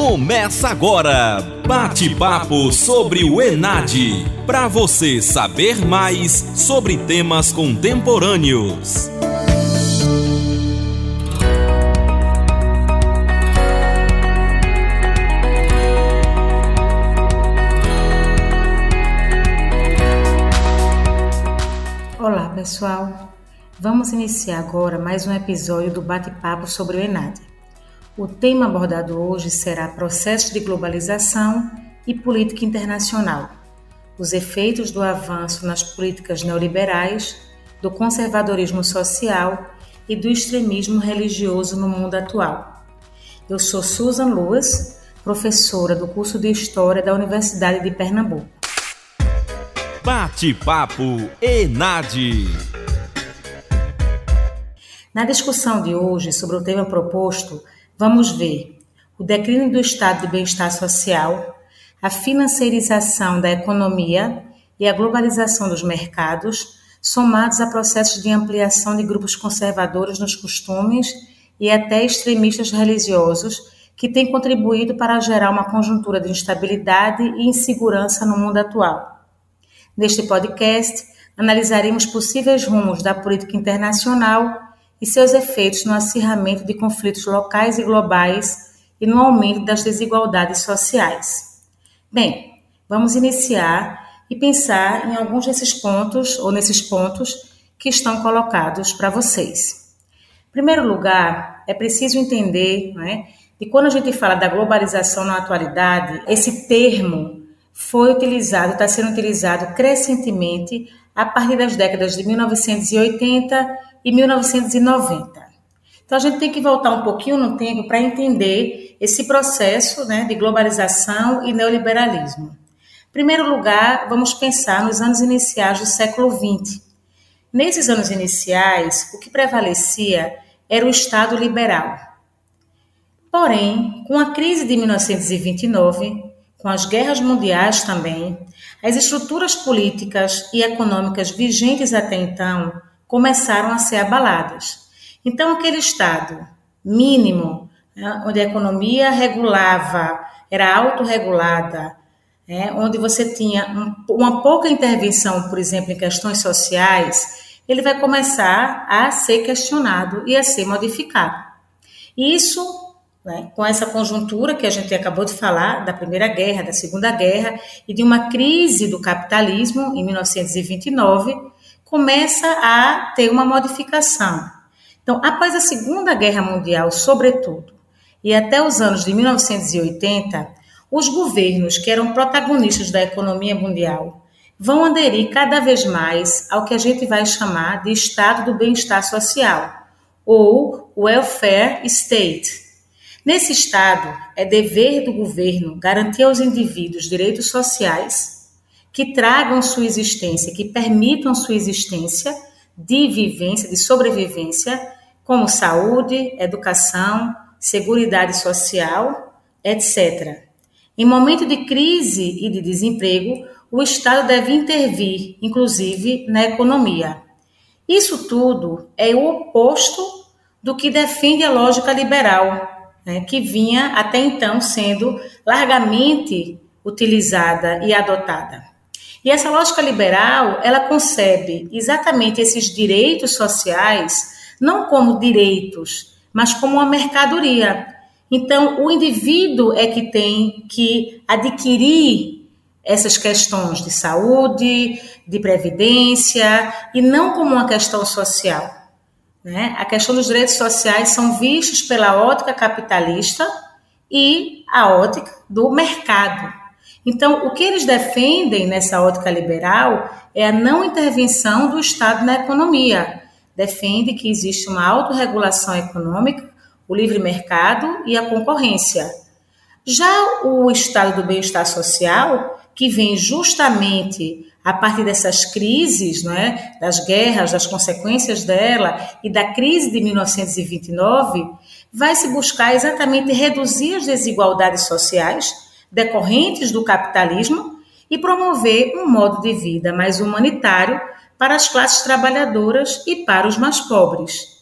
Começa agora, bate-papo sobre o Enad, para você saber mais sobre temas contemporâneos. Olá, pessoal. Vamos iniciar agora mais um episódio do bate-papo sobre o Enad. O tema abordado hoje será processo de globalização e política internacional, os efeitos do avanço nas políticas neoliberais, do conservadorismo social e do extremismo religioso no mundo atual. Eu sou Susan Luas, professora do curso de História da Universidade de Pernambuco. Bate-papo ENAD. Na discussão de hoje sobre o tema proposto, Vamos ver o declínio do estado de bem-estar social, a financiarização da economia e a globalização dos mercados, somados a processos de ampliação de grupos conservadores nos costumes e até extremistas religiosos, que têm contribuído para gerar uma conjuntura de instabilidade e insegurança no mundo atual. Neste podcast, analisaremos possíveis rumos da política internacional e seus efeitos no acirramento de conflitos locais e globais e no aumento das desigualdades sociais. Bem, vamos iniciar e pensar em alguns desses pontos ou nesses pontos que estão colocados para vocês. Em primeiro lugar, é preciso entender né, que quando a gente fala da globalização na atualidade, esse termo foi utilizado, está sendo utilizado crescentemente a partir das décadas de 1980 e 1990. Então a gente tem que voltar um pouquinho no tempo para entender esse processo né, de globalização e neoliberalismo. Em primeiro lugar, vamos pensar nos anos iniciais do século XX. Nesses anos iniciais, o que prevalecia era o Estado liberal. Porém, com a crise de 1929, com as guerras mundiais também, as estruturas políticas e econômicas vigentes até então começaram a ser abaladas. Então, aquele Estado mínimo, né, onde a economia regulava, era autorregulada, né, onde você tinha um, uma pouca intervenção, por exemplo, em questões sociais, ele vai começar a ser questionado e a ser modificado. Isso, né, com essa conjuntura que a gente acabou de falar, da Primeira Guerra, da Segunda Guerra e de uma crise do capitalismo em 1929, começa a ter uma modificação. Então, após a Segunda Guerra Mundial, sobretudo, e até os anos de 1980, os governos que eram protagonistas da economia mundial vão aderir cada vez mais ao que a gente vai chamar de estado do bem-estar social, ou welfare state. Nesse estado, é dever do governo garantir aos indivíduos direitos sociais que tragam sua existência, que permitam sua existência de vivência, de sobrevivência, como saúde, educação, seguridade social, etc. Em momento de crise e de desemprego, o Estado deve intervir, inclusive na economia. Isso tudo é o oposto do que defende a lógica liberal, né, que vinha até então sendo largamente utilizada e adotada. E essa lógica liberal, ela concebe exatamente esses direitos sociais não como direitos, mas como uma mercadoria. Então, o indivíduo é que tem que adquirir essas questões de saúde, de previdência, e não como uma questão social. Né? A questão dos direitos sociais são vistos pela ótica capitalista e a ótica do mercado. Então, o que eles defendem nessa ótica liberal é a não intervenção do Estado na economia. Defende que existe uma autorregulação econômica, o livre mercado e a concorrência. Já o Estado do bem-estar social, que vem justamente a partir dessas crises, não é, das guerras, das consequências dela e da crise de 1929, vai se buscar exatamente reduzir as desigualdades sociais decorrentes do capitalismo e promover um modo de vida mais humanitário para as classes trabalhadoras e para os mais pobres.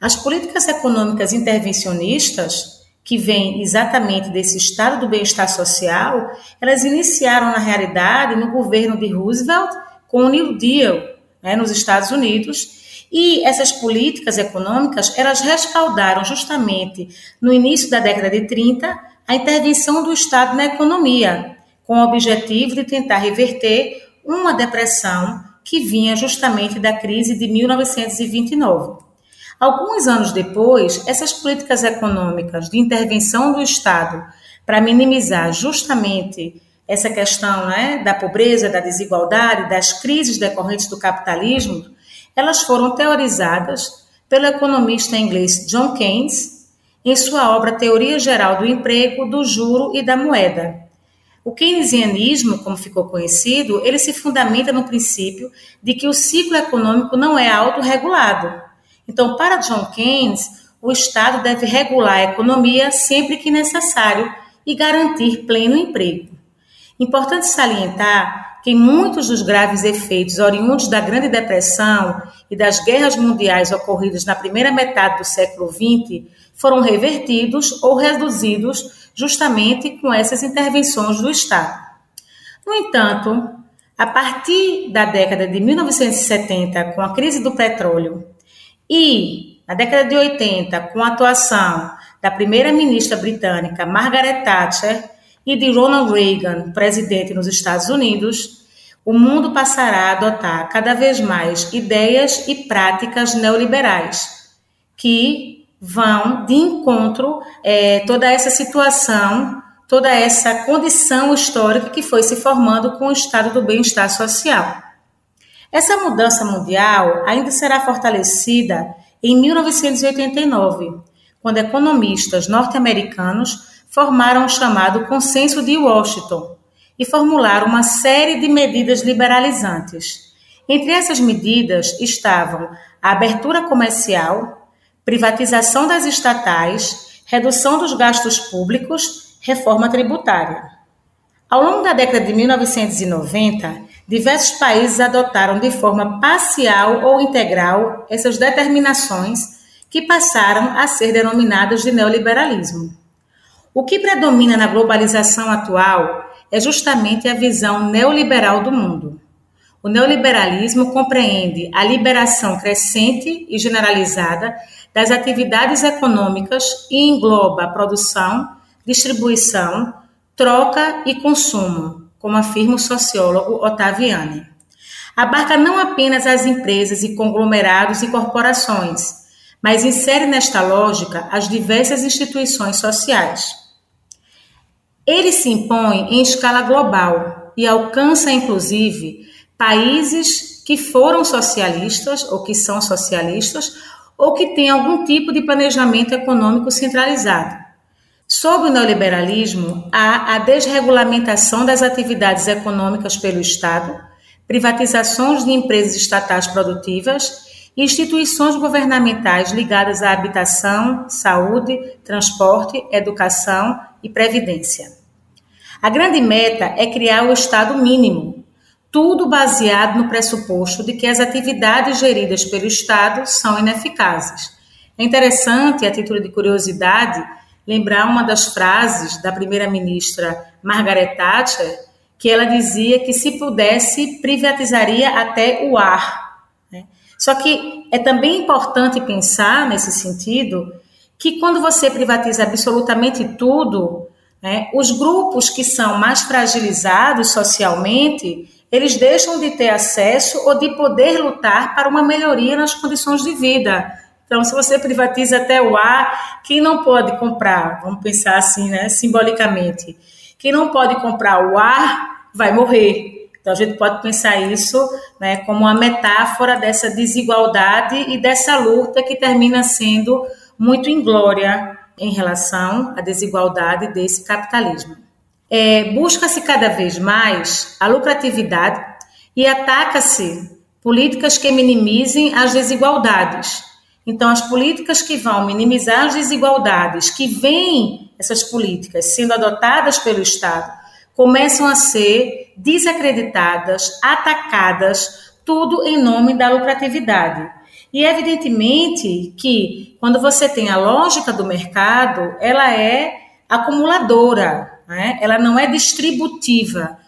As políticas econômicas intervencionistas, que vem exatamente desse estado do bem-estar social, elas iniciaram na realidade no governo de Roosevelt com o New Deal, né, nos Estados Unidos, e essas políticas econômicas elas respaldaram justamente no início da década de 30 a intervenção do Estado na economia, com o objetivo de tentar reverter uma depressão que vinha justamente da crise de 1929. Alguns anos depois, essas políticas econômicas de intervenção do Estado para minimizar justamente essa questão né, da pobreza, da desigualdade, das crises decorrentes do capitalismo, elas foram teorizadas pelo economista inglês John Keynes em sua obra Teoria Geral do Emprego, do Juro e da Moeda. O keynesianismo, como ficou conhecido, ele se fundamenta no princípio de que o ciclo econômico não é autorregulado, então, para John Keynes, o Estado deve regular a economia sempre que necessário e garantir pleno emprego. Importante salientar que muitos dos graves efeitos oriundos da Grande Depressão e das guerras mundiais ocorridas na primeira metade do século XX foram revertidos ou reduzidos justamente com essas intervenções do Estado. No entanto, a partir da década de 1970, com a crise do petróleo e, na década de 80, com a atuação da primeira-ministra britânica Margaret Thatcher e de Ronald Reagan, presidente nos Estados Unidos, o mundo passará a adotar cada vez mais ideias e práticas neoliberais que vão de encontro é, toda essa situação, toda essa condição histórica que foi se formando com o estado do bem-estar social. Essa mudança mundial ainda será fortalecida em 1989, quando economistas norte-americanos formaram o chamado Consenso de Washington e formularam uma série de medidas liberalizantes. Entre essas medidas estavam a abertura comercial, privatização das estatais, redução dos gastos públicos, reforma tributária. Ao longo da década de 1990, diversos países adotaram de forma parcial ou integral essas determinações que passaram a ser denominadas de neoliberalismo. O que predomina na globalização atual é justamente a visão neoliberal do mundo. O neoliberalismo compreende a liberação crescente e generalizada das atividades econômicas e engloba a produção, distribuição, troca e consumo, como afirma o sociólogo Ottaviani. Abarca não apenas as empresas e conglomerados e corporações, mas insere nesta lógica as diversas instituições sociais. Ele se impõe em escala global e alcança, inclusive, países que foram socialistas ou que são socialistas ou que têm algum tipo de planejamento econômico centralizado. Sob o neoliberalismo, há a desregulamentação das atividades econômicas pelo Estado, privatizações de empresas estatais produtivas instituições governamentais ligadas à habitação, saúde, transporte, educação e previdência. A grande meta é criar o Estado mínimo, tudo baseado no pressuposto de que as atividades geridas pelo Estado são ineficazes. É interessante, a título de curiosidade, lembrar uma das frases da primeira-ministra Margaret Thatcher, que ela dizia que se pudesse privatizaria até o ar. Só que é também importante pensar nesse sentido que quando você privatiza absolutamente tudo, né, os grupos que são mais fragilizados socialmente, eles deixam de ter acesso ou de poder lutar para uma melhoria nas condições de vida. Então, se você privatiza até o ar, quem não pode comprar, vamos pensar assim, né, simbolicamente, quem não pode comprar o ar vai morrer. Então, a gente pode pensar isso né, como uma metáfora dessa desigualdade e dessa luta que termina sendo muito inglória em relação à desigualdade desse capitalismo. É, Busca-se cada vez mais a lucratividade e ataca-se políticas que minimizem as desigualdades então, as políticas que vão minimizar as desigualdades, que vêm essas políticas sendo adotadas pelo Estado, começam a ser desacreditadas, atacadas, tudo em nome da lucratividade. E evidentemente que quando você tem a lógica do mercado, ela é acumuladora, né? ela não é distributiva.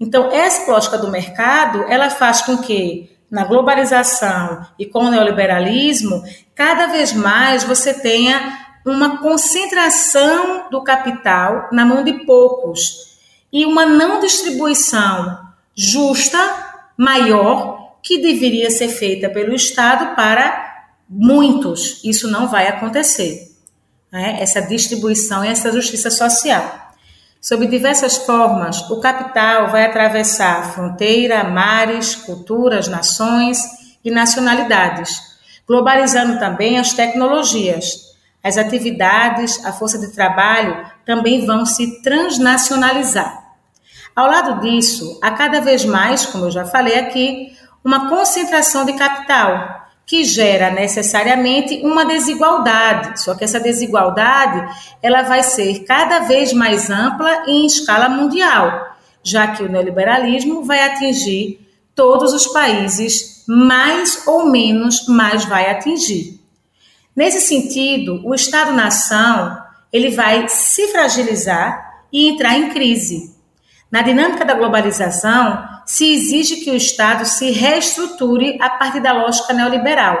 Então, essa lógica do mercado, ela faz com que, na globalização e com o neoliberalismo, cada vez mais você tenha uma concentração do capital na mão de poucos e uma não distribuição justa, maior, que deveria ser feita pelo Estado para muitos. Isso não vai acontecer. Né? Essa distribuição e essa justiça social. Sob diversas formas, o capital vai atravessar fronteira, mares, culturas, nações e nacionalidades, globalizando também as tecnologias as atividades, a força de trabalho também vão se transnacionalizar. Ao lado disso, há cada vez mais, como eu já falei aqui, uma concentração de capital, que gera necessariamente uma desigualdade. Só que essa desigualdade, ela vai ser cada vez mais ampla em escala mundial, já que o neoliberalismo vai atingir todos os países, mais ou menos, mas vai atingir. Nesse sentido, o Estado-nação ele vai se fragilizar e entrar em crise. Na dinâmica da globalização, se exige que o Estado se reestruture a partir da lógica neoliberal.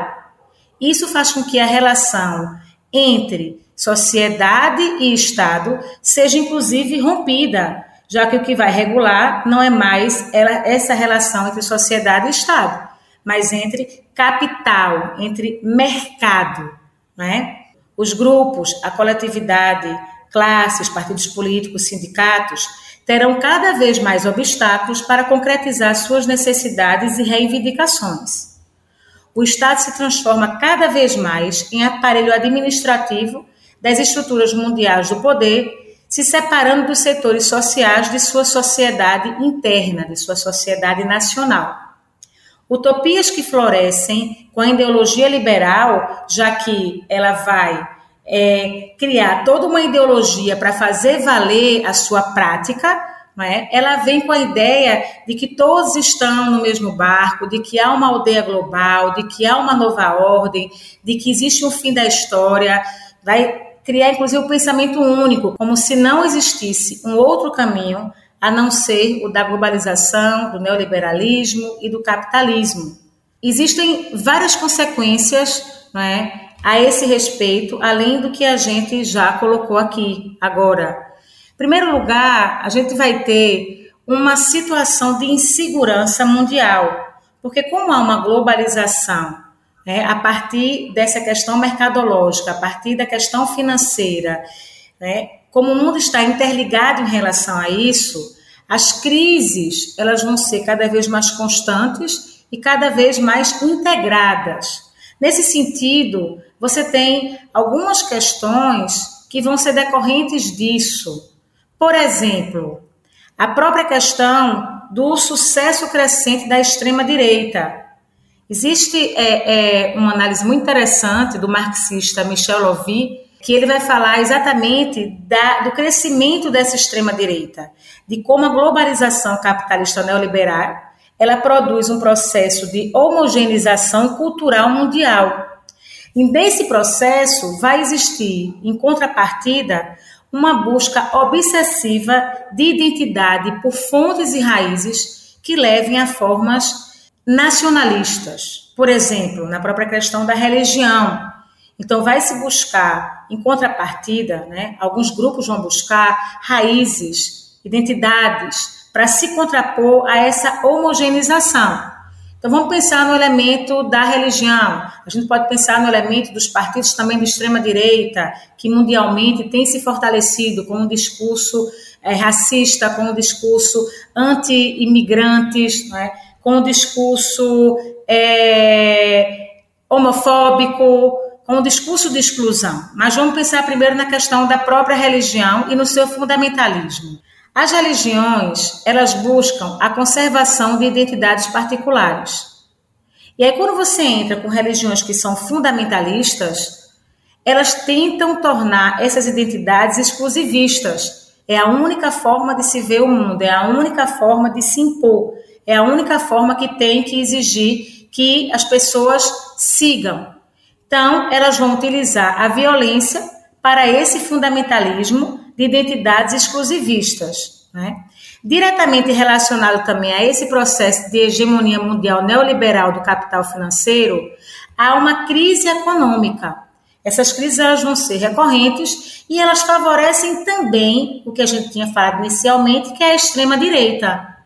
Isso faz com que a relação entre sociedade e Estado seja inclusive rompida, já que o que vai regular não é mais essa relação entre sociedade e Estado, mas entre capital, entre mercado. Né? Os grupos, a coletividade, classes, partidos políticos, sindicatos terão cada vez mais obstáculos para concretizar suas necessidades e reivindicações. O Estado se transforma cada vez mais em aparelho administrativo das estruturas mundiais do poder, se separando dos setores sociais de sua sociedade interna, de sua sociedade nacional. Utopias que florescem com a ideologia liberal, já que ela vai é, criar toda uma ideologia para fazer valer a sua prática, é? ela vem com a ideia de que todos estão no mesmo barco, de que há uma aldeia global, de que há uma nova ordem, de que existe um fim da história, vai criar inclusive o um pensamento único, como se não existisse um outro caminho a não ser o da globalização, do neoliberalismo e do capitalismo. Existem várias consequências não é, a esse respeito, além do que a gente já colocou aqui agora. Em primeiro lugar, a gente vai ter uma situação de insegurança mundial, porque como há uma globalização né, a partir dessa questão mercadológica, a partir da questão financeira, né, como o mundo está interligado em relação a isso, as crises elas vão ser cada vez mais constantes e cada vez mais integradas. Nesse sentido, você tem algumas questões que vão ser decorrentes disso. Por exemplo, a própria questão do sucesso crescente da extrema-direita. Existe é, é, uma análise muito interessante do marxista Michel Lovy, que ele vai falar exatamente da, do crescimento dessa extrema-direita, de como a globalização capitalista neoliberal ela produz um processo de homogeneização cultural mundial. E nesse processo vai existir, em contrapartida, uma busca obsessiva de identidade por fontes e raízes que levem a formas nacionalistas. Por exemplo, na própria questão da religião, então, vai se buscar, em contrapartida, né, alguns grupos vão buscar raízes, identidades, para se contrapor a essa homogeneização. Então, vamos pensar no elemento da religião. A gente pode pensar no elemento dos partidos também de extrema-direita, que mundialmente tem se fortalecido com um discurso é, racista, com um discurso anti-imigrantes, né, com um discurso é, homofóbico, com o discurso de exclusão, mas vamos pensar primeiro na questão da própria religião e no seu fundamentalismo. As religiões, elas buscam a conservação de identidades particulares. E aí quando você entra com religiões que são fundamentalistas, elas tentam tornar essas identidades exclusivistas. É a única forma de se ver o mundo, é a única forma de se impor, é a única forma que tem que exigir que as pessoas sigam. Então, elas vão utilizar a violência para esse fundamentalismo de identidades exclusivistas. Né? Diretamente relacionado também a esse processo de hegemonia mundial neoliberal do capital financeiro, há uma crise econômica. Essas crises elas vão ser recorrentes e elas favorecem também o que a gente tinha falado inicialmente, que é a extrema-direita.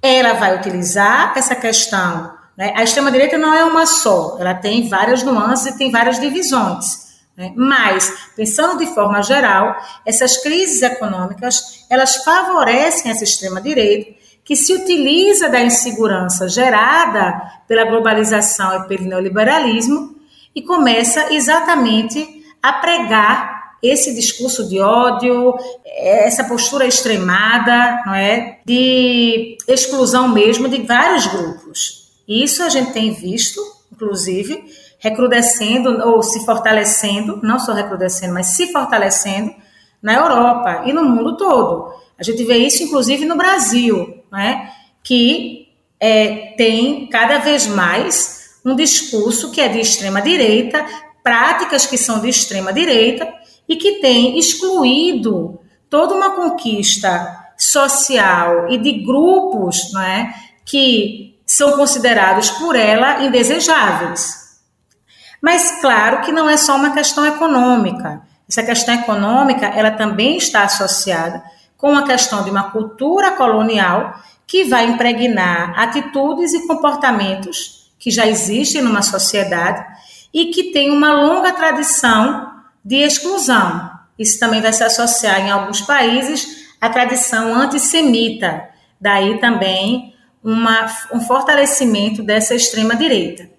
Ela vai utilizar essa questão. Né? A extrema-direita não é uma só, ela tem várias nuances e tem várias divisões. Né? Mas, pensando de forma geral, essas crises econômicas, elas favorecem essa extrema-direita, que se utiliza da insegurança gerada pela globalização e pelo neoliberalismo e começa exatamente a pregar esse discurso de ódio, essa postura extremada, não é, de exclusão mesmo de vários grupos. Isso a gente tem visto, inclusive, recrudescendo ou se fortalecendo, não só recrudescendo, mas se fortalecendo na Europa e no mundo todo. A gente vê isso, inclusive, no Brasil, né, que é, tem cada vez mais um discurso que é de extrema direita, práticas que são de extrema direita e que tem excluído toda uma conquista social e de grupos né, que são considerados por ela indesejáveis. Mas claro que não é só uma questão econômica. Essa questão econômica, ela também está associada com a questão de uma cultura colonial que vai impregnar atitudes e comportamentos que já existem numa sociedade e que tem uma longa tradição de exclusão. Isso também vai se associar em alguns países à tradição antissemita. Daí também uma, um fortalecimento dessa extrema direita.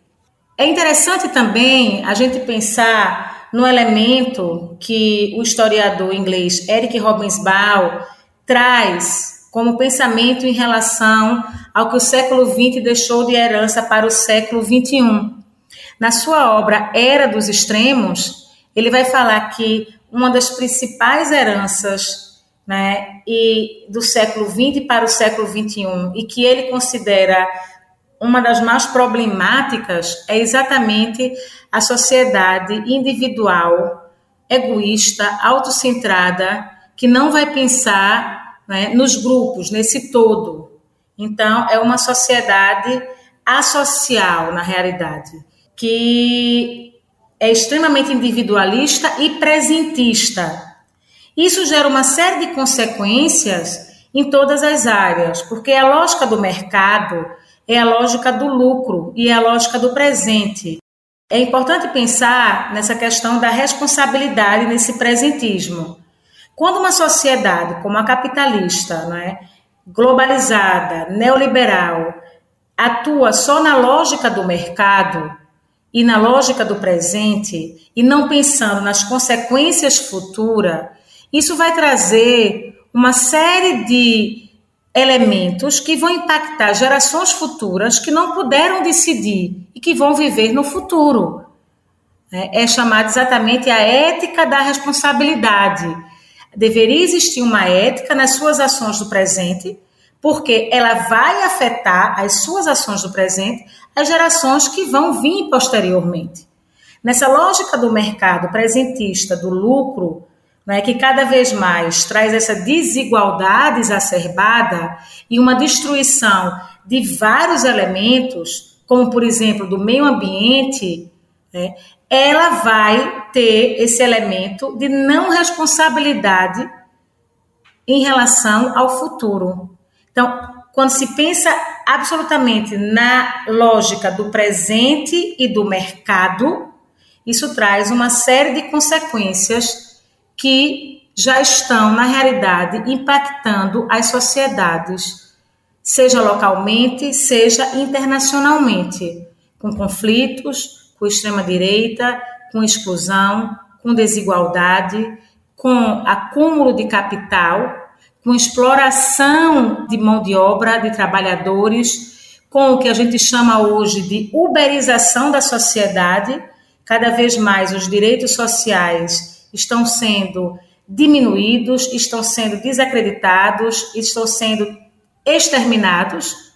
É interessante também a gente pensar no elemento que o historiador inglês Eric Robensbaum traz como pensamento em relação ao que o século XX deixou de herança para o século XXI. Na sua obra Era dos Extremos, ele vai falar que uma das principais heranças né, e do século XX para o século XXI e que ele considera uma das mais problemáticas é exatamente a sociedade individual, egoísta, autocentrada, que não vai pensar né, nos grupos, nesse todo. Então, é uma sociedade asocial, na realidade, que é extremamente individualista e presentista. Isso gera uma série de consequências em todas as áreas, porque a lógica do mercado é a lógica do lucro e é a lógica do presente. É importante pensar nessa questão da responsabilidade nesse presentismo. Quando uma sociedade como a capitalista, né, globalizada, neoliberal, atua só na lógica do mercado e na lógica do presente e não pensando nas consequências futuras, isso vai trazer uma série de elementos que vão impactar gerações futuras que não puderam decidir e que vão viver no futuro. É, é chamada exatamente a ética da responsabilidade. Deveria existir uma ética nas suas ações do presente, porque ela vai afetar as suas ações do presente as gerações que vão vir posteriormente. Nessa lógica do mercado presentista, do lucro, né, que cada vez mais traz essa desigualdade exacerbada e uma destruição de vários elementos, como por exemplo do meio ambiente, né, ela vai ter esse elemento de não responsabilidade em relação ao futuro. Então, quando se pensa absolutamente na lógica do presente e do mercado, isso traz uma série de consequências que já estão, na realidade, impactando as sociedades, seja localmente, seja internacionalmente, com conflitos, com extrema-direita, com exclusão, com desigualdade, com acúmulo de capital, com exploração de mão de obra, de trabalhadores, com o que a gente chama hoje de uberização da sociedade, cada vez mais os direitos sociais estão sendo diminuídos, estão sendo desacreditados, estão sendo exterminados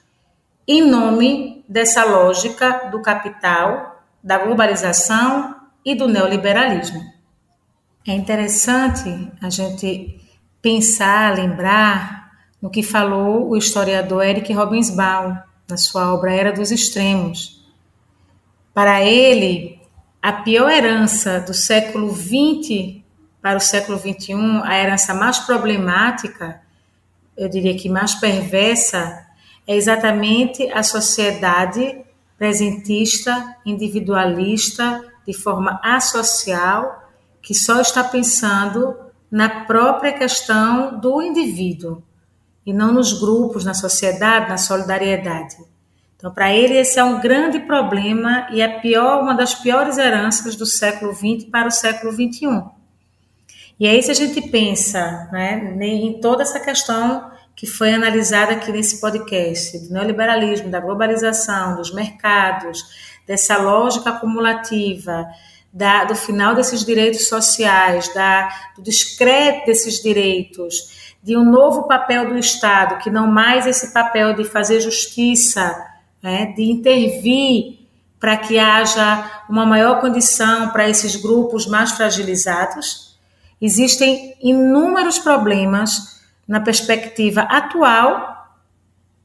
em nome dessa lógica do capital da globalização e do neoliberalismo. É interessante a gente pensar, lembrar no que falou o historiador Eric Robinsbaum na sua obra Era dos Extremos. Para ele, a pior herança do século XX para o século XXI, a herança mais problemática, eu diria que mais perversa, é exatamente a sociedade presentista, individualista, de forma asocial, que só está pensando na própria questão do indivíduo e não nos grupos, na sociedade, na solidariedade. Então, para ele, esse é um grande problema e é pior, uma das piores heranças do século XX para o século XXI. E aí, se a gente pensa né, em toda essa questão que foi analisada aqui nesse podcast, do neoliberalismo, da globalização, dos mercados, dessa lógica acumulativa, da, do final desses direitos sociais, da, do discreto desses direitos, de um novo papel do Estado, que não mais esse papel de fazer justiça, né, de intervir para que haja uma maior condição para esses grupos mais fragilizados. Existem inúmeros problemas na perspectiva atual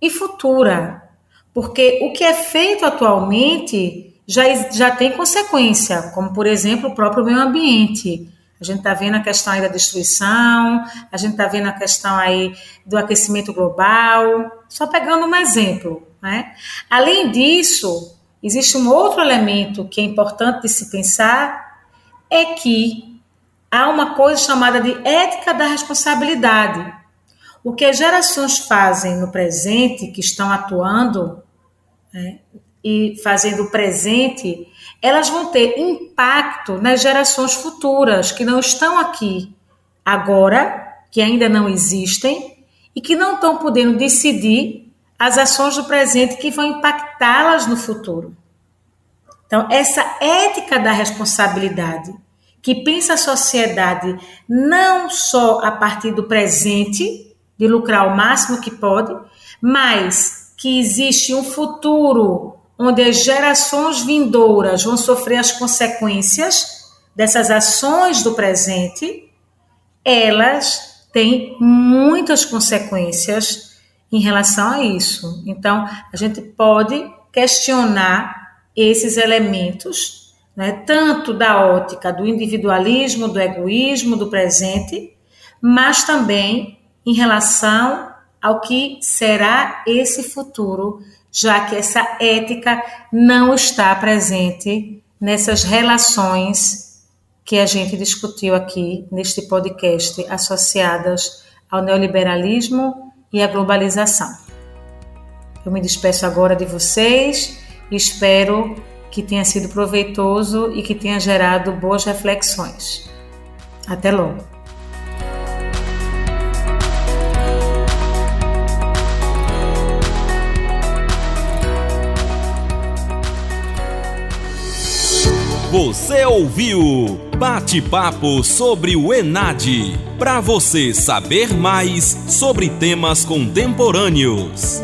e futura, porque o que é feito atualmente já, já tem consequência, como por exemplo o próprio meio ambiente. A gente está vendo a questão aí da destruição, a gente está vendo a questão aí do aquecimento global, só pegando um exemplo. Né? Além disso, existe um outro elemento que é importante de se pensar, é que há uma coisa chamada de ética da responsabilidade. O que as gerações fazem no presente, que estão atuando, né, e fazendo o presente, elas vão ter impacto nas gerações futuras que não estão aqui agora, que ainda não existem e que não estão podendo decidir as ações do presente que vão impactá-las no futuro. Então, essa ética da responsabilidade, que pensa a sociedade não só a partir do presente, de lucrar o máximo que pode, mas que existe um futuro onde as gerações vindouras vão sofrer as consequências dessas ações do presente, elas têm muitas consequências em relação a isso. Então, a gente pode questionar esses elementos, né, tanto da ótica do individualismo, do egoísmo, do presente, mas também em relação ao que será esse futuro já que essa ética não está presente nessas relações que a gente discutiu aqui neste podcast associadas ao neoliberalismo e à globalização. Eu me despeço agora de vocês e espero que tenha sido proveitoso e que tenha gerado boas reflexões. Até logo! Você ouviu Bate-papo sobre o Enad. Para você saber mais sobre temas contemporâneos.